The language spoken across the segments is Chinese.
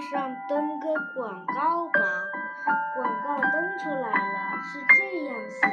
上登个广告吧。”广告登出来了，是这样写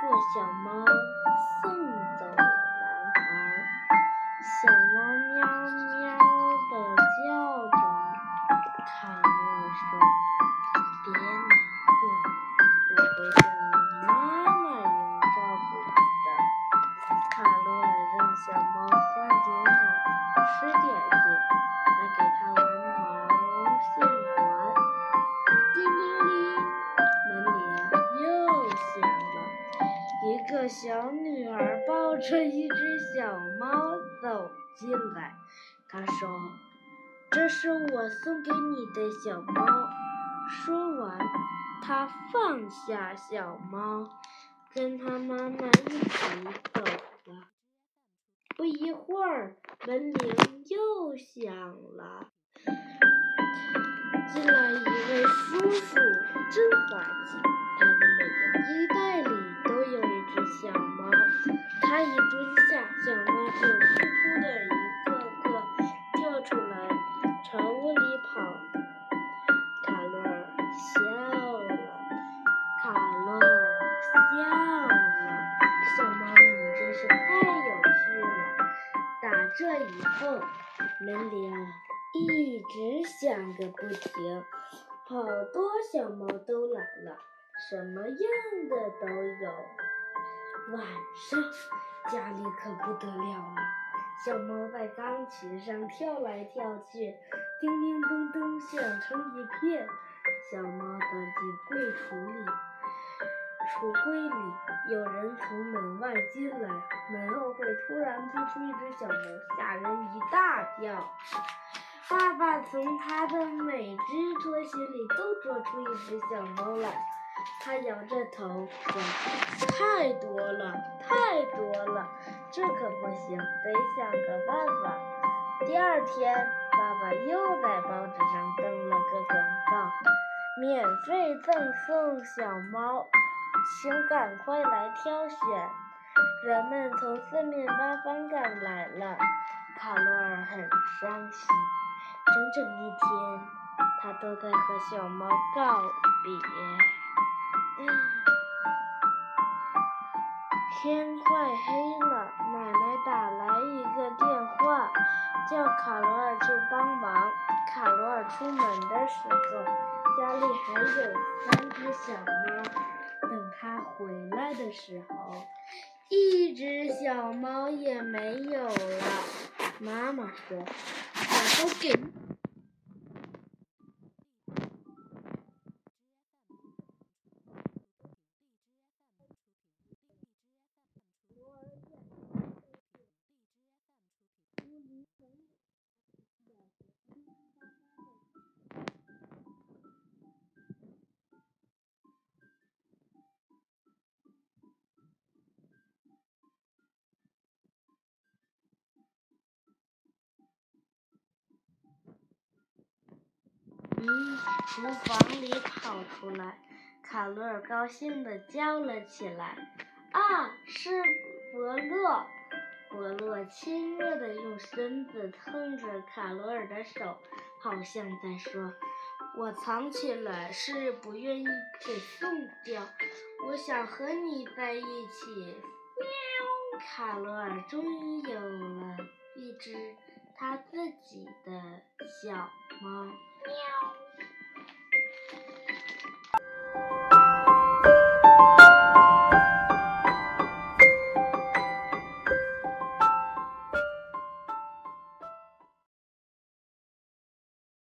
过小猫，送走了男孩。小猫喵喵地叫着。卡罗尔说：“别难过，我会像你妈妈一样照顾你的。”卡罗尔让小猫喝牛奶，吃点心，还给它玩毛线小女儿抱着一只小猫走进来，她说：“这是我送给你的小猫。”说完，她放下小猫，跟她妈妈一起走了。不一会儿，门铃又响了。进来一位叔叔，真滑稽。他的他一蹲下，小猫就扑扑的一个个跳出来，朝屋里跑。卡罗尔笑了，卡罗尔笑了。小猫你真是太有趣了。打这以后，门铃一直响个不停，好多小猫都来了，什么样的都有。晚上，家里可不得了了，小猫在钢琴上跳来跳去，叮叮咚咚响成一片。小猫躲进柜橱里。橱柜里有人从门外进来，门后会突然扑出一只小猫，吓人一大跳。爸爸从他的每只拖鞋里都捉出一只小猫来，他摇着头说：“太多了，太多了，这可不行，得想个办法。”第二天，爸爸又在报纸上登了个广告，免费赠送小猫。请赶快来挑选！人们从四面八方赶来了，卡罗尔很伤心。整整一天，他都在和小猫告别。天快黑了，奶奶打来一个电话，叫卡罗尔去帮忙。卡罗尔出门的时候，家里还有三只小猫。等他回来的时候，一只小猫也没有了。妈妈说：“我都给。”从厨房里跑出来，卡罗尔高兴地叫了起来：“啊，是伯乐！”伯乐亲热地用身子蹭着卡罗尔的手，好像在说：“我藏起来是不愿意给送掉，我想和你在一起。”喵！卡罗尔终于有了一只他自己的小。猫。